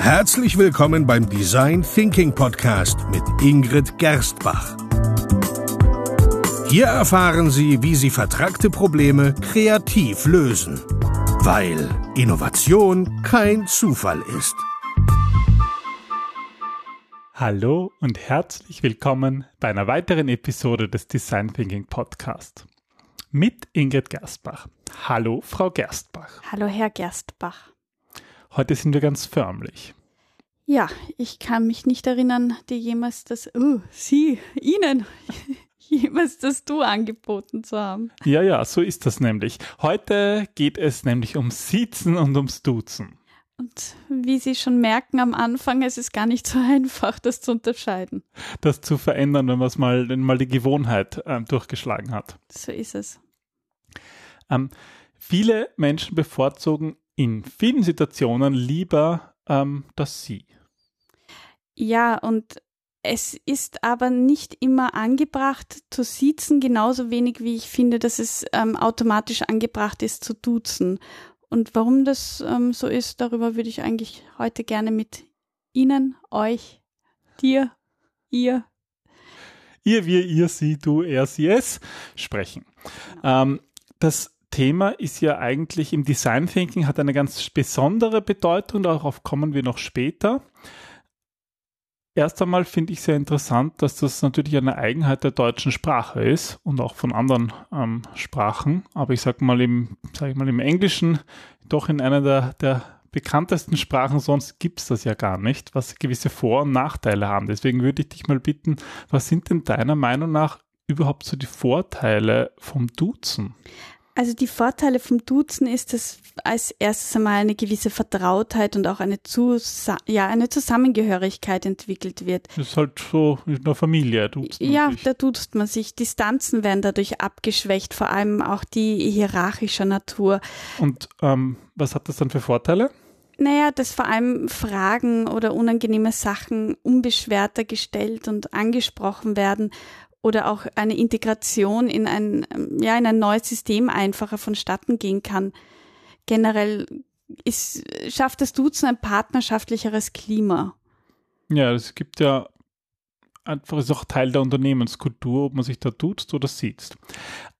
Herzlich willkommen beim Design Thinking Podcast mit Ingrid Gerstbach. Hier erfahren Sie, wie Sie vertragte Probleme kreativ lösen, weil Innovation kein Zufall ist. Hallo und herzlich willkommen bei einer weiteren Episode des Design Thinking Podcast mit Ingrid Gerstbach. Hallo, Frau Gerstbach. Hallo, Herr Gerstbach. Heute sind wir ganz förmlich. Ja, ich kann mich nicht erinnern, dir jemals das, oh, Sie, Ihnen, jemals das Du angeboten zu haben. Ja, ja, so ist das nämlich. Heute geht es nämlich ums Siezen und ums Duzen. Und wie Sie schon merken am Anfang, es ist gar nicht so einfach, das zu unterscheiden. Das zu verändern, wenn man es mal, wenn mal die Gewohnheit ähm, durchgeschlagen hat. So ist es. Ähm, viele Menschen bevorzugen in vielen Situationen lieber ähm, das Sie. Ja, und es ist aber nicht immer angebracht zu siezen, genauso wenig wie ich finde, dass es ähm, automatisch angebracht ist zu duzen. Und warum das ähm, so ist, darüber würde ich eigentlich heute gerne mit Ihnen, euch, dir, ihr. Ihr, wir, ihr, sie, du, er, sie, es sprechen. Genau. Ähm, das Thema ist ja eigentlich im Design Thinking hat eine ganz besondere Bedeutung, darauf kommen wir noch später. Erst einmal finde ich sehr interessant, dass das natürlich eine Eigenheit der deutschen Sprache ist und auch von anderen ähm, Sprachen. Aber ich sage mal im, sag mal im Englischen, doch in einer der, der bekanntesten Sprachen, sonst gibt es das ja gar nicht, was gewisse Vor- und Nachteile haben. Deswegen würde ich dich mal bitten, was sind denn deiner Meinung nach überhaupt so die Vorteile vom Duzen? Also die Vorteile vom Duzen ist, dass als erstes einmal eine gewisse Vertrautheit und auch eine, Zusa ja, eine Zusammengehörigkeit entwickelt wird. Das ist halt so in der Familie, duzt man Ja, sich. da duzt man sich. Distanzen werden dadurch abgeschwächt, vor allem auch die hierarchischer Natur. Und ähm, was hat das dann für Vorteile? Naja, dass vor allem Fragen oder unangenehme Sachen unbeschwerter gestellt und angesprochen werden oder auch eine Integration in ein, ja, in ein neues System einfacher vonstatten gehen kann. Generell ist, schafft das Duzen ein partnerschaftlicheres Klima. Ja, es gibt ja einfach ist auch Teil der Unternehmenskultur, ob man sich da duzt oder sitzt.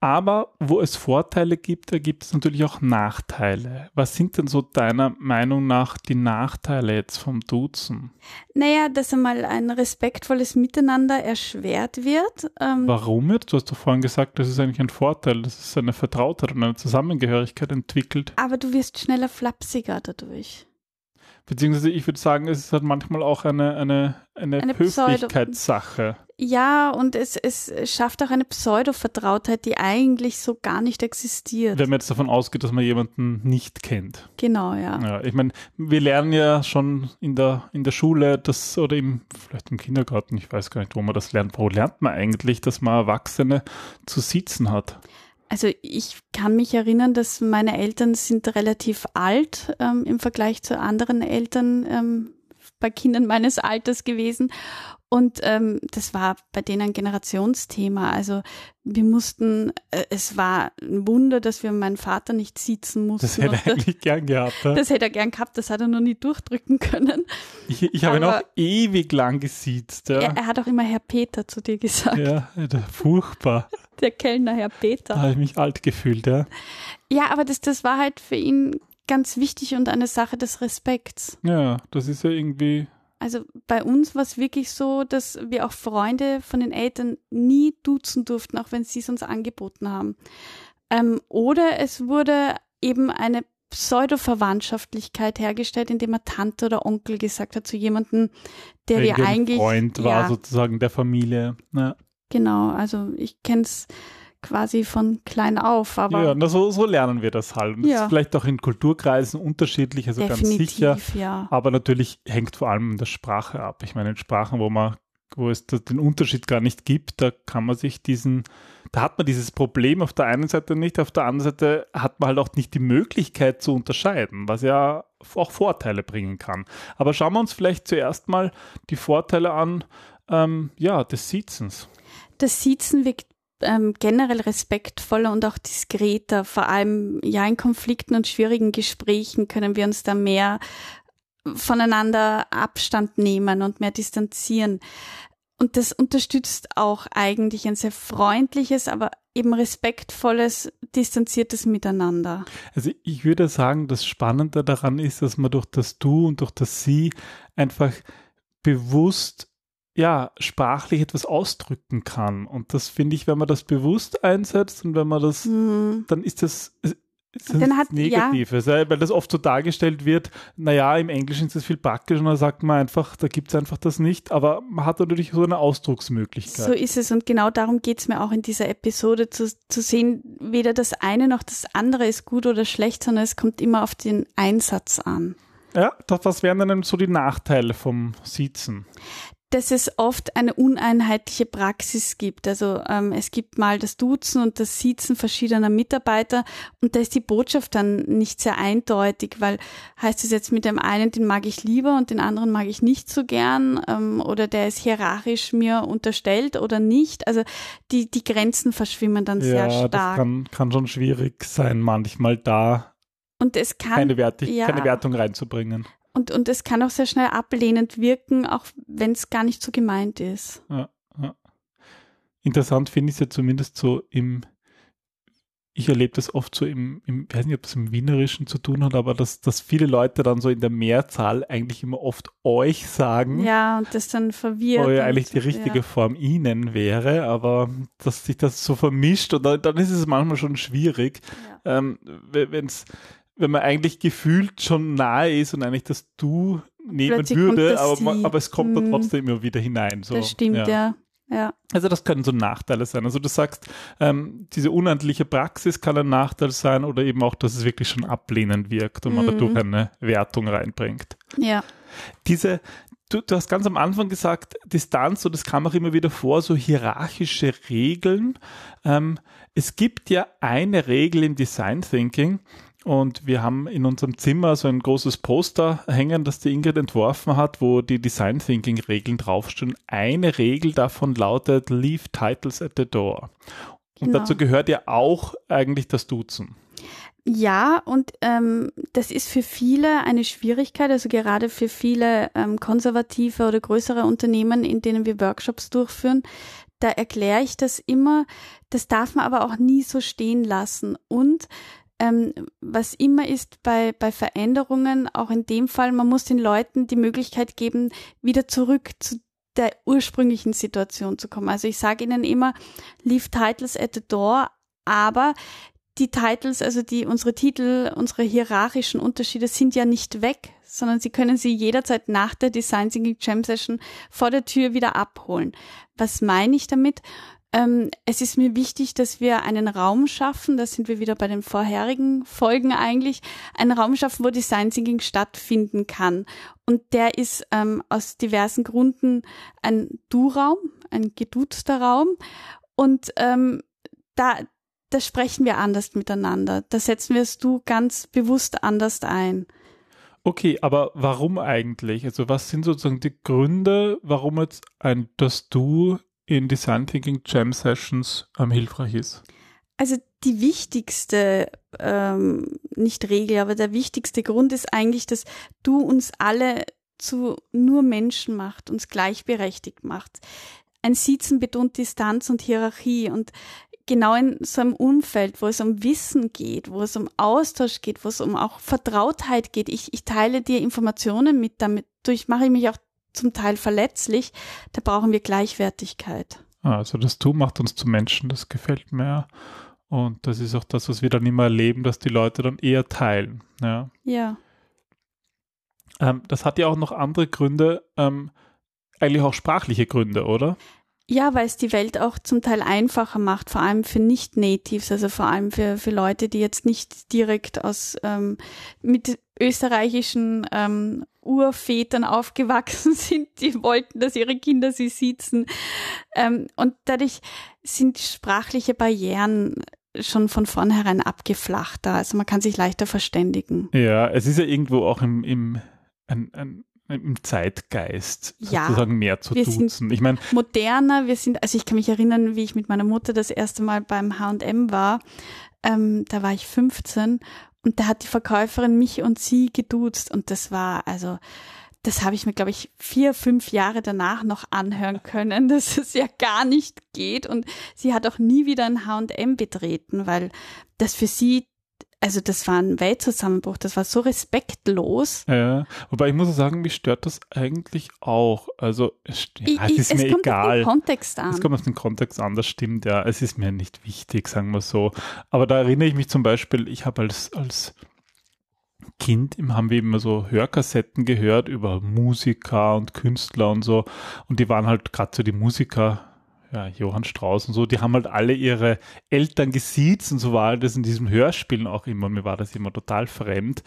Aber wo es Vorteile gibt, da gibt es natürlich auch Nachteile. Was sind denn so deiner Meinung nach die Nachteile jetzt vom Duzen? Naja, dass einmal ein respektvolles Miteinander erschwert wird. Ähm Warum jetzt? Du hast doch vorhin gesagt, das ist eigentlich ein Vorteil, dass es eine Vertrautheit und eine Zusammengehörigkeit entwickelt. Aber du wirst schneller flapsiger dadurch. Beziehungsweise ich würde sagen, es ist halt manchmal auch eine, eine, eine, eine Höflichkeitssache. Ja, und es, es schafft auch eine Pseudo-Vertrautheit, die eigentlich so gar nicht existiert. Wenn man jetzt davon ausgeht, dass man jemanden nicht kennt. Genau, ja. ja ich meine, wir lernen ja schon in der, in der Schule, das, oder im, vielleicht im Kindergarten, ich weiß gar nicht, wo man das lernt. Wo lernt man eigentlich, dass man Erwachsene zu sitzen hat? Also ich kann mich erinnern, dass meine Eltern sind relativ alt ähm, im Vergleich zu anderen Eltern ähm, bei Kindern meines Alters gewesen. Und ähm, das war bei denen ein Generationsthema. Also wir mussten, äh, es war ein Wunder, dass wir meinen Vater nicht sitzen mussten. Das hätte er eigentlich gern gehabt. Ja? Das hätte er gern gehabt, das hat er noch nie durchdrücken können. Ich, ich habe ihn auch ewig lang gesiezt. Ja. Er, er, hat auch immer Herr Peter zu dir gesagt. Ja, furchtbar. Der Kellner Herr Peter. Da habe ich mich alt gefühlt, ja. Ja, aber das, das war halt für ihn ganz wichtig und eine Sache des Respekts. Ja, das ist ja irgendwie also bei uns war es wirklich so, dass wir auch Freunde von den Eltern nie duzen durften, auch wenn sie es uns angeboten haben. Ähm, oder es wurde eben eine Pseudo-Verwandtschaftlichkeit hergestellt, indem er Tante oder Onkel gesagt hat zu jemandem, der wir eigentlich. Freund war ja, sozusagen der Familie. Ja. Genau, also ich kenne es quasi von klein auf. Aber ja, na, so, so lernen wir das halt. Und ja. das ist vielleicht auch in Kulturkreisen unterschiedlich, also Definitiv, ganz sicher. Ja. Aber natürlich hängt vor allem der Sprache ab. Ich meine, in Sprachen, wo man wo es den Unterschied gar nicht gibt, da kann man sich diesen, da hat man dieses Problem auf der einen Seite nicht, auf der anderen Seite hat man halt auch nicht die Möglichkeit zu unterscheiden, was ja auch Vorteile bringen kann. Aber schauen wir uns vielleicht zuerst mal die Vorteile an, ähm, ja, des Sitzens. Das Sitzen wirkt ähm, generell respektvoller und auch diskreter. Vor allem ja in Konflikten und schwierigen Gesprächen können wir uns da mehr voneinander Abstand nehmen und mehr distanzieren. Und das unterstützt auch eigentlich ein sehr freundliches, aber eben respektvolles, distanziertes Miteinander. Also ich würde sagen, das Spannende daran ist, dass man durch das Du und durch das Sie einfach bewusst ja, sprachlich etwas ausdrücken kann. Und das finde ich, wenn man das bewusst einsetzt und wenn man das, mhm. dann ist das, dann hat, Negatives, ja. weil das oft so dargestellt wird, naja, im Englischen ist es viel praktisch und dann sagt man einfach, da gibt es einfach das nicht, aber man hat natürlich so eine Ausdrucksmöglichkeit. So ist es und genau darum geht es mir auch in dieser Episode, zu, zu sehen, weder das eine noch das andere ist gut oder schlecht, sondern es kommt immer auf den Einsatz an. Ja, das, was wären dann so die Nachteile vom Sitzen? Dass es oft eine uneinheitliche Praxis gibt. Also ähm, es gibt mal das Duzen und das Sitzen verschiedener Mitarbeiter und da ist die Botschaft dann nicht sehr eindeutig, weil heißt es jetzt mit dem einen, den mag ich lieber und den anderen mag ich nicht so gern ähm, oder der ist hierarchisch mir unterstellt oder nicht. Also die, die Grenzen verschwimmen dann ja, sehr stark. Das kann, kann schon schwierig sein, manchmal da und es kann, keine, Wertig ja, keine Wertung reinzubringen. Und, und es kann auch sehr schnell ablehnend wirken, auch wenn es gar nicht so gemeint ist. Ja, ja. Interessant finde ich es ja zumindest so im, ich erlebe das oft so im, im, ich weiß nicht, ob es im Wienerischen zu tun hat, aber dass, dass viele Leute dann so in der Mehrzahl eigentlich immer oft euch sagen. Ja, und das dann verwirrt. Wo ja eigentlich die richtige ja. Form ihnen wäre, aber dass sich das so vermischt und dann, dann ist es manchmal schon schwierig, ja. ähm, wenn es wenn man eigentlich gefühlt schon nahe ist und eigentlich das Du nehmen Plötzlich würde, aber, man, aber, es kommt dann trotzdem immer wieder hinein. So. Das stimmt, ja. ja. ja. Also das können so Nachteile sein. Also du sagst, ähm, diese unendliche Praxis kann ein Nachteil sein oder eben auch, dass es wirklich schon ablehnend wirkt und man mhm. dadurch eine Wertung reinbringt. Ja. Diese, du, du hast ganz am Anfang gesagt, Distanz, und das kam auch immer wieder vor, so hierarchische Regeln. Ähm, es gibt ja eine Regel im Design Thinking, und wir haben in unserem Zimmer so ein großes Poster hängen, das die Ingrid entworfen hat, wo die Design Thinking Regeln draufstehen. Eine Regel davon lautet Leave Titles at the Door. Und genau. dazu gehört ja auch eigentlich das Duzen. Ja, und ähm, das ist für viele eine Schwierigkeit, also gerade für viele ähm, konservative oder größere Unternehmen, in denen wir Workshops durchführen. Da erkläre ich das immer. Das darf man aber auch nie so stehen lassen. Und ähm, was immer ist bei, bei Veränderungen, auch in dem Fall, man muss den Leuten die Möglichkeit geben, wieder zurück zu der ursprünglichen Situation zu kommen. Also ich sage ihnen immer, leave titles at the door, aber die Titles, also die, unsere Titel, unsere hierarchischen Unterschiede sind ja nicht weg, sondern sie können sie jederzeit nach der Design Thinking Jam Session vor der Tür wieder abholen. Was meine ich damit? Ähm, es ist mir wichtig, dass wir einen Raum schaffen, da sind wir wieder bei den vorherigen Folgen eigentlich, einen Raum schaffen, wo Design Thinking stattfinden kann. Und der ist ähm, aus diversen Gründen ein Du-Raum, ein gedutzter Raum. Und ähm, da, da sprechen wir anders miteinander. Da setzen wir das Du ganz bewusst anders ein. Okay, aber warum eigentlich? Also was sind sozusagen die Gründe, warum jetzt ein das Du in Design Thinking Jam Sessions ähm, hilfreich ist? Also die wichtigste, ähm, nicht Regel, aber der wichtigste Grund ist eigentlich, dass du uns alle zu nur Menschen macht, uns gleichberechtigt macht. Ein Sitzen betont Distanz und Hierarchie und genau in so einem Umfeld, wo es um Wissen geht, wo es um Austausch geht, wo es um auch Vertrautheit geht. Ich, ich teile dir Informationen mit, damit durch mache ich mich auch zum Teil verletzlich, da brauchen wir Gleichwertigkeit. Ah, also das Tu macht uns zu Menschen, das gefällt mir. Und das ist auch das, was wir dann immer erleben, dass die Leute dann eher teilen. Ja. ja. Ähm, das hat ja auch noch andere Gründe, ähm, eigentlich auch sprachliche Gründe, oder? Ja, weil es die Welt auch zum Teil einfacher macht, vor allem für Nicht-Natives, also vor allem für, für Leute, die jetzt nicht direkt aus ähm, mit österreichischen ähm, Urvätern aufgewachsen sind, die wollten, dass ihre Kinder sie sitzen. Ähm, und dadurch sind sprachliche Barrieren schon von vornherein abgeflachter. Also man kann sich leichter verständigen. Ja, es ist ja irgendwo auch im, im ein, ein im Zeitgeist sozusagen ja, mehr zu duzen. Ich meine, moderner, wir sind, also ich kann mich erinnern, wie ich mit meiner Mutter das erste Mal beim H&M war. Ähm, da war ich 15 Und da hat die Verkäuferin mich und sie geduzt und das war also das habe ich mir, glaube ich, vier, fünf Jahre danach noch anhören können, dass es ja gar nicht geht. Und sie hat auch nie wieder ein HM betreten, weil das für sie also das war ein Weltzusammenbruch, das war so respektlos. Ja, wobei ich muss sagen, mich stört das eigentlich auch. Also es, ja, es ist es mir kommt egal. Auf den Kontext an. Es kommt auf den Kontext an, das stimmt ja. Es ist mir nicht wichtig, sagen wir so. Aber da erinnere ich mich zum Beispiel, ich habe als, als Kind haben wir immer so Hörkassetten gehört über Musiker und Künstler und so. Und die waren halt gerade so die Musiker, ja, Johann Strauss und so, die haben halt alle ihre Eltern gesiezt und so war das in diesem Hörspielen auch immer. Mir war das immer total fremd.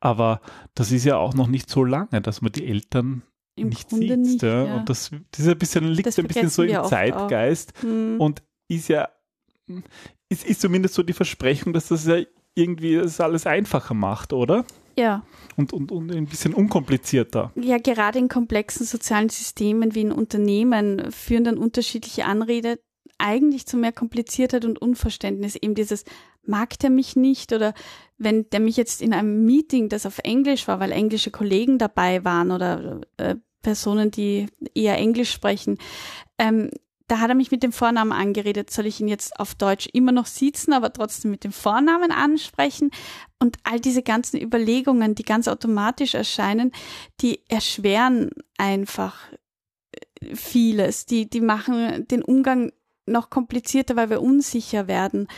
Aber das ist ja auch noch nicht so lange, dass man die Eltern Im nicht Grunde sieht. nicht, ja. ja. Und das, das ist ein bisschen, liegt Das ein bisschen so im Zeitgeist Hm. und ist ja, ist, ist zumindest so die Versprechung, dass das ja irgendwie das alles einfacher macht, oder? Ja. Und, und, und ein bisschen unkomplizierter. Ja, gerade in komplexen sozialen Systemen wie in Unternehmen führen dann unterschiedliche Anrede eigentlich zu mehr Kompliziertheit und Unverständnis. Eben dieses, mag der mich nicht? Oder wenn der mich jetzt in einem Meeting, das auf Englisch war, weil englische Kollegen dabei waren oder äh, Personen, die eher Englisch sprechen, ähm, da hat er mich mit dem Vornamen angeredet. Soll ich ihn jetzt auf Deutsch immer noch siezen, aber trotzdem mit dem Vornamen ansprechen? Und all diese ganzen Überlegungen, die ganz automatisch erscheinen, die erschweren einfach äh, vieles. Die, die machen den Umgang noch komplizierter, weil wir unsicher werden.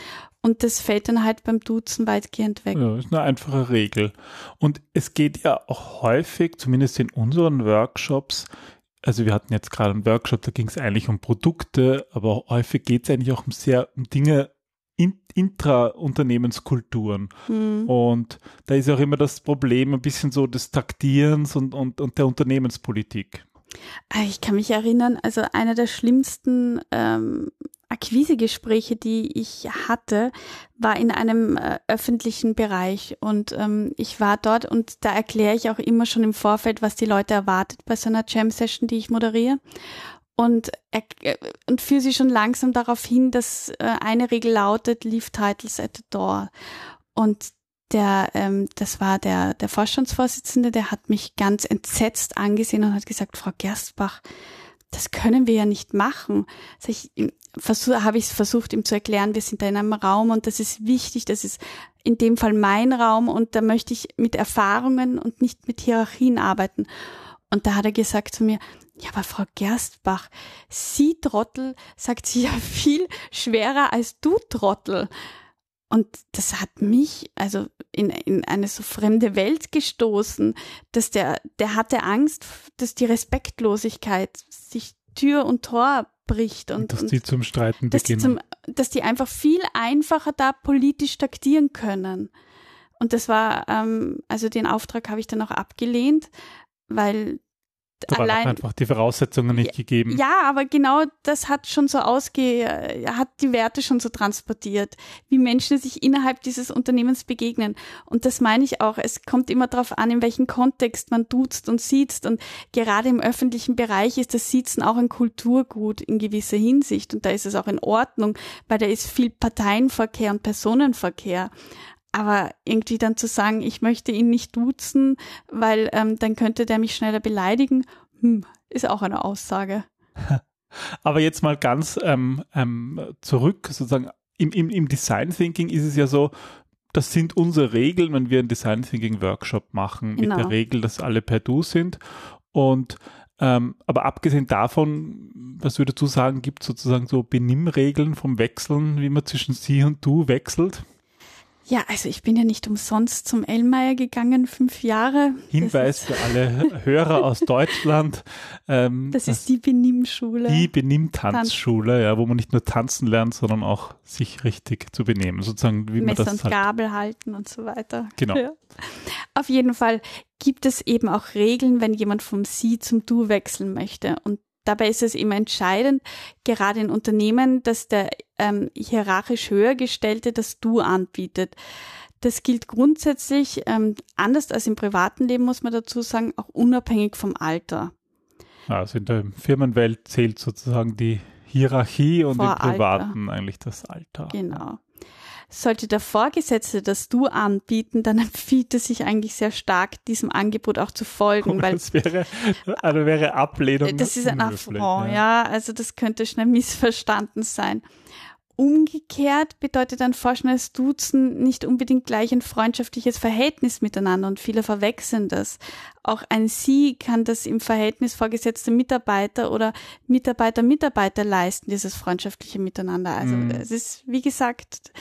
Und das fällt dann halt beim Duzen weitgehend weg. Ja, ist eine einfache Regel. Und es geht ja auch häufig, zumindest in unseren Workshops, also wir hatten jetzt gerade einen Workshop, da ging es eigentlich um Produkte, aber häufig geht es eigentlich auch um sehr um Dinge in, intra-Unternehmenskulturen. Hm. Und da ist auch immer das Problem ein bisschen so des Taktierens und, und, und der Unternehmenspolitik. Ah, Ich kann mich erinnern, also einer der schlimmsten ähm, Akquisegespräche, die ich hatte, war in einem äh, öffentlichen Bereich. Und ähm, ich war dort und da erkläre ich auch immer schon im Vorfeld, was die Leute erwartet bei so einer Jam-Session, die ich moderiere. Und, äh, und führe sie schon langsam darauf hin, dass äh, eine Regel lautet, leave titles at the door. Und der, ähm, das war der, der Vorstandsvorsitzende, der hat mich ganz entsetzt angesehen und hat gesagt, Frau Gerstbach, das können wir ja nicht machen. Sag ich, habe ich versucht, ihm zu erklären, wir sind da in einem Raum und das ist wichtig, das ist in dem Fall mein Raum und da möchte ich mit Erfahrungen und nicht mit Hierarchien arbeiten. Und da hat er gesagt zu mir, ja, aber Frau Gerstbach, Sie Trottel, sagt sie ja viel schwerer als du Trottel. Und das hat mich also in, in eine so fremde Welt gestoßen, dass der, der hatte Angst, dass die Respektlosigkeit sich Tür und Tor bricht und, dass und die zum Streiten dass die, beginnen. zum, dass die einfach viel einfacher da politisch taktieren können. Und das war, ähm, also den Auftrag habe ich dann auch abgelehnt, weil da waren allein einfach die Voraussetzungen nicht gegeben. ja, aber genau das hat schon so ausge, hat die Werte schon so transportiert, wie Menschen sich innerhalb dieses Unternehmens begegnen. Und das meine ich auch. Es kommt immer darauf an, in welchem Kontext man duzt und sieht. Und gerade im öffentlichen Bereich ist das Siezen auch ein Kulturgut in gewisser Hinsicht. Und da ist es auch in Ordnung, weil da ist viel Parteienverkehr und Personenverkehr. Aber irgendwie dann zu sagen, ich möchte ihn nicht duzen, weil ähm, dann könnte der mich schneller beleidigen, hm, ist auch eine Aussage. Aber jetzt mal ganz ähm, ähm, zurück, sozusagen im, im, im Design Thinking ist es ja so, das sind unsere Regeln, wenn wir einen Design Thinking Workshop machen, Genau. mit der Regel, dass alle per Du sind. Und ähm, aber abgesehen davon, was würdest du sagen, gibt es sozusagen so Benimmregeln vom Wechseln, wie man zwischen Sie und Du wechselt? Ja, also ich bin ja nicht umsonst zum Ellmeier gegangen, fünf Jahre. Hinweis für alle Hörer aus Deutschland. Ähm, Das ist, das ist die Benimmschule. die Benimmtanzschule, ja, wo man nicht nur tanzen lernt, sondern auch sich richtig zu benehmen, sozusagen wie man Messer das und halt, Gabel halten und so weiter. Genau. Ja. Auf jeden Fall gibt es eben auch Regeln, wenn jemand vom Sie zum Du wechseln möchte. Und dabei ist es immer entscheidend, gerade in Unternehmen, dass der ähm, hierarchisch höher gestellte das Du anbietet. Das gilt grundsätzlich ähm, anders als im privaten Leben, muss man dazu sagen, auch unabhängig vom Alter. Also in der Firmenwelt zählt sozusagen die Hierarchie und Vor im Privaten eigentlich das Alter. Genau. sollte der Vorgesetzte das Du anbieten, dann empfiehlt es sich eigentlich sehr stark, diesem Angebot auch zu folgen. Oh, weil das wäre, also wäre Ablehnung. das ist ein Affront, ja. Also das könnte schnell missverstanden sein. Umgekehrt bedeutet ein vorschnelles Duzen nicht unbedingt gleich ein freundschaftliches Verhältnis miteinander und viele verwechseln das. Auch ein Sie kann das im Verhältnis vorgesetzte Mitarbeiter oder Mitarbeiter-Mitarbeiter leisten, dieses freundschaftliche Miteinander. Also Mhm. es ist, wie gesagt,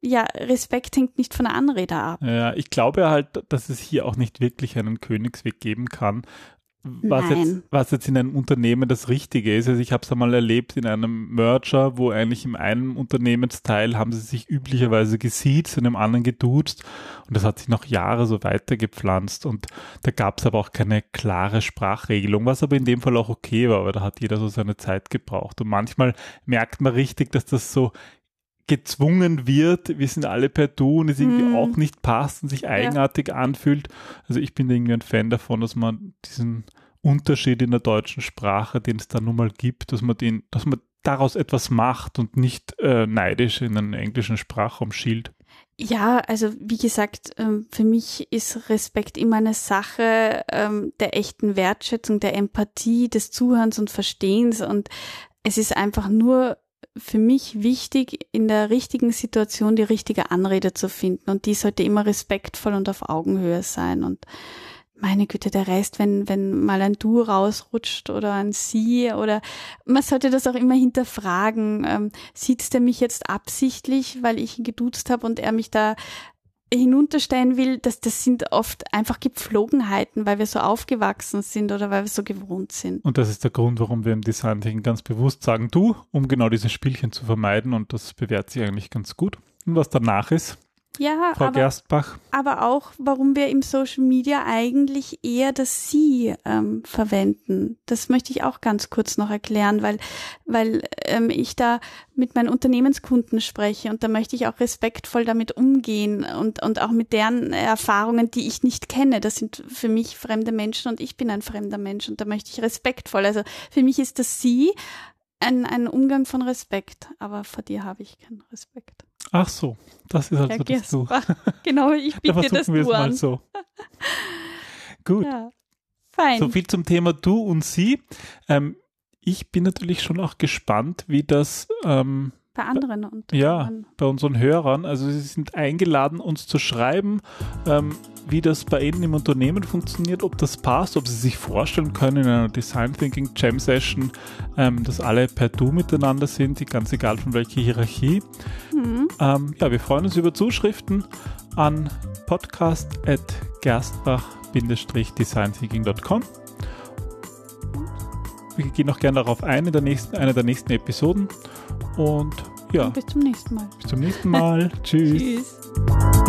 ja, Respekt hängt nicht von der Anrede ab. Ja, ich glaube halt, dass es hier auch nicht wirklich einen Königsweg geben kann. Was Nein. jetzt, was jetzt in einem Unternehmen das Richtige ist. Also ich habe es einmal erlebt in einem Merger, wo eigentlich im einen Unternehmensteil haben sie sich üblicherweise gesiezt, in dem anderen geduzt und das hat sich noch Jahre so weitergepflanzt und da gab es aber auch keine klare Sprachregelung, was aber in dem Fall auch okay war, weil da hat jeder so seine Zeit gebraucht und manchmal merkt man richtig, dass das so gezwungen wird, wir sind alle per Du und es irgendwie Mhm. auch nicht passt und sich eigenartig anfühlt. Also ich bin irgendwie ein Fan davon, dass man diesen Unterschied in der deutschen Sprache, den es da nun mal gibt, dass man den, dass man daraus etwas macht und nicht äh, neidisch in einen englischen Sprachraum schielt. Ja, also wie gesagt, ähm, für mich ist Respekt immer eine Sache ähm, der echten Wertschätzung, der Empathie, des Zuhörens und Verstehens. Und es ist einfach nur für mich wichtig, in der richtigen Situation die richtige Anrede zu finden. Und die sollte immer respektvoll und auf Augenhöhe sein. Und meine Güte, der Rest, wenn, wenn mal ein Du rausrutscht oder ein Sie oder man sollte das auch immer hinterfragen. Ähm, sieht der mich jetzt absichtlich, weil ich ihn geduzt habe und er mich da hinunterstellen will, dass das sind oft einfach Gepflogenheiten, weil wir so aufgewachsen sind oder weil wir so gewohnt sind. Und das ist der Grund, warum wir im Design Thinking ganz bewusst sagen, du, um genau diese Spielchen zu vermeiden und das bewährt sich eigentlich ganz gut. Und was danach ist, Ja, Frau aber, Gerstbach, aber auch, warum wir im Social Media eigentlich eher das Sie ähm, verwenden. Das möchte ich auch ganz kurz noch erklären, weil, weil ähm, ich da mit meinen Unternehmenskunden spreche und da möchte ich auch respektvoll damit umgehen und, und auch mit deren Erfahrungen, die ich nicht kenne. Das sind für mich fremde Menschen und ich bin ein fremder Mensch und da möchte ich respektvoll. Also für mich ist das Sie ein, ein Umgang von Respekt, aber vor dir habe ich keinen Respekt. Ach so, das ist also Herr das Du. Genau, ich Da bitte das Du mal an. so. Gut. Ja. Fein. So viel zum Thema du und sie. Ähm, ich bin natürlich schon auch gespannt, wie das ähm, Bei anderen und ja anderen. bei unseren Hörern, also sie sind eingeladen, uns zu schreiben, ähm, wie das bei ihnen im Unternehmen funktioniert, ob das passt, ob sie sich vorstellen können in einer Design Thinking Jam Session, ähm, dass alle per Du miteinander sind, ganz egal von welcher Hierarchie. Mhm. Ähm, ja, wir freuen uns über Zuschriften an podcast.gerstbach-designthinking.com. Wir gehen noch gerne darauf ein in der nächsten, einer der nächsten Episoden. Und ja, Bis zum nächsten Mal. bis zum nächsten Mal. Tschüss. Tschüss.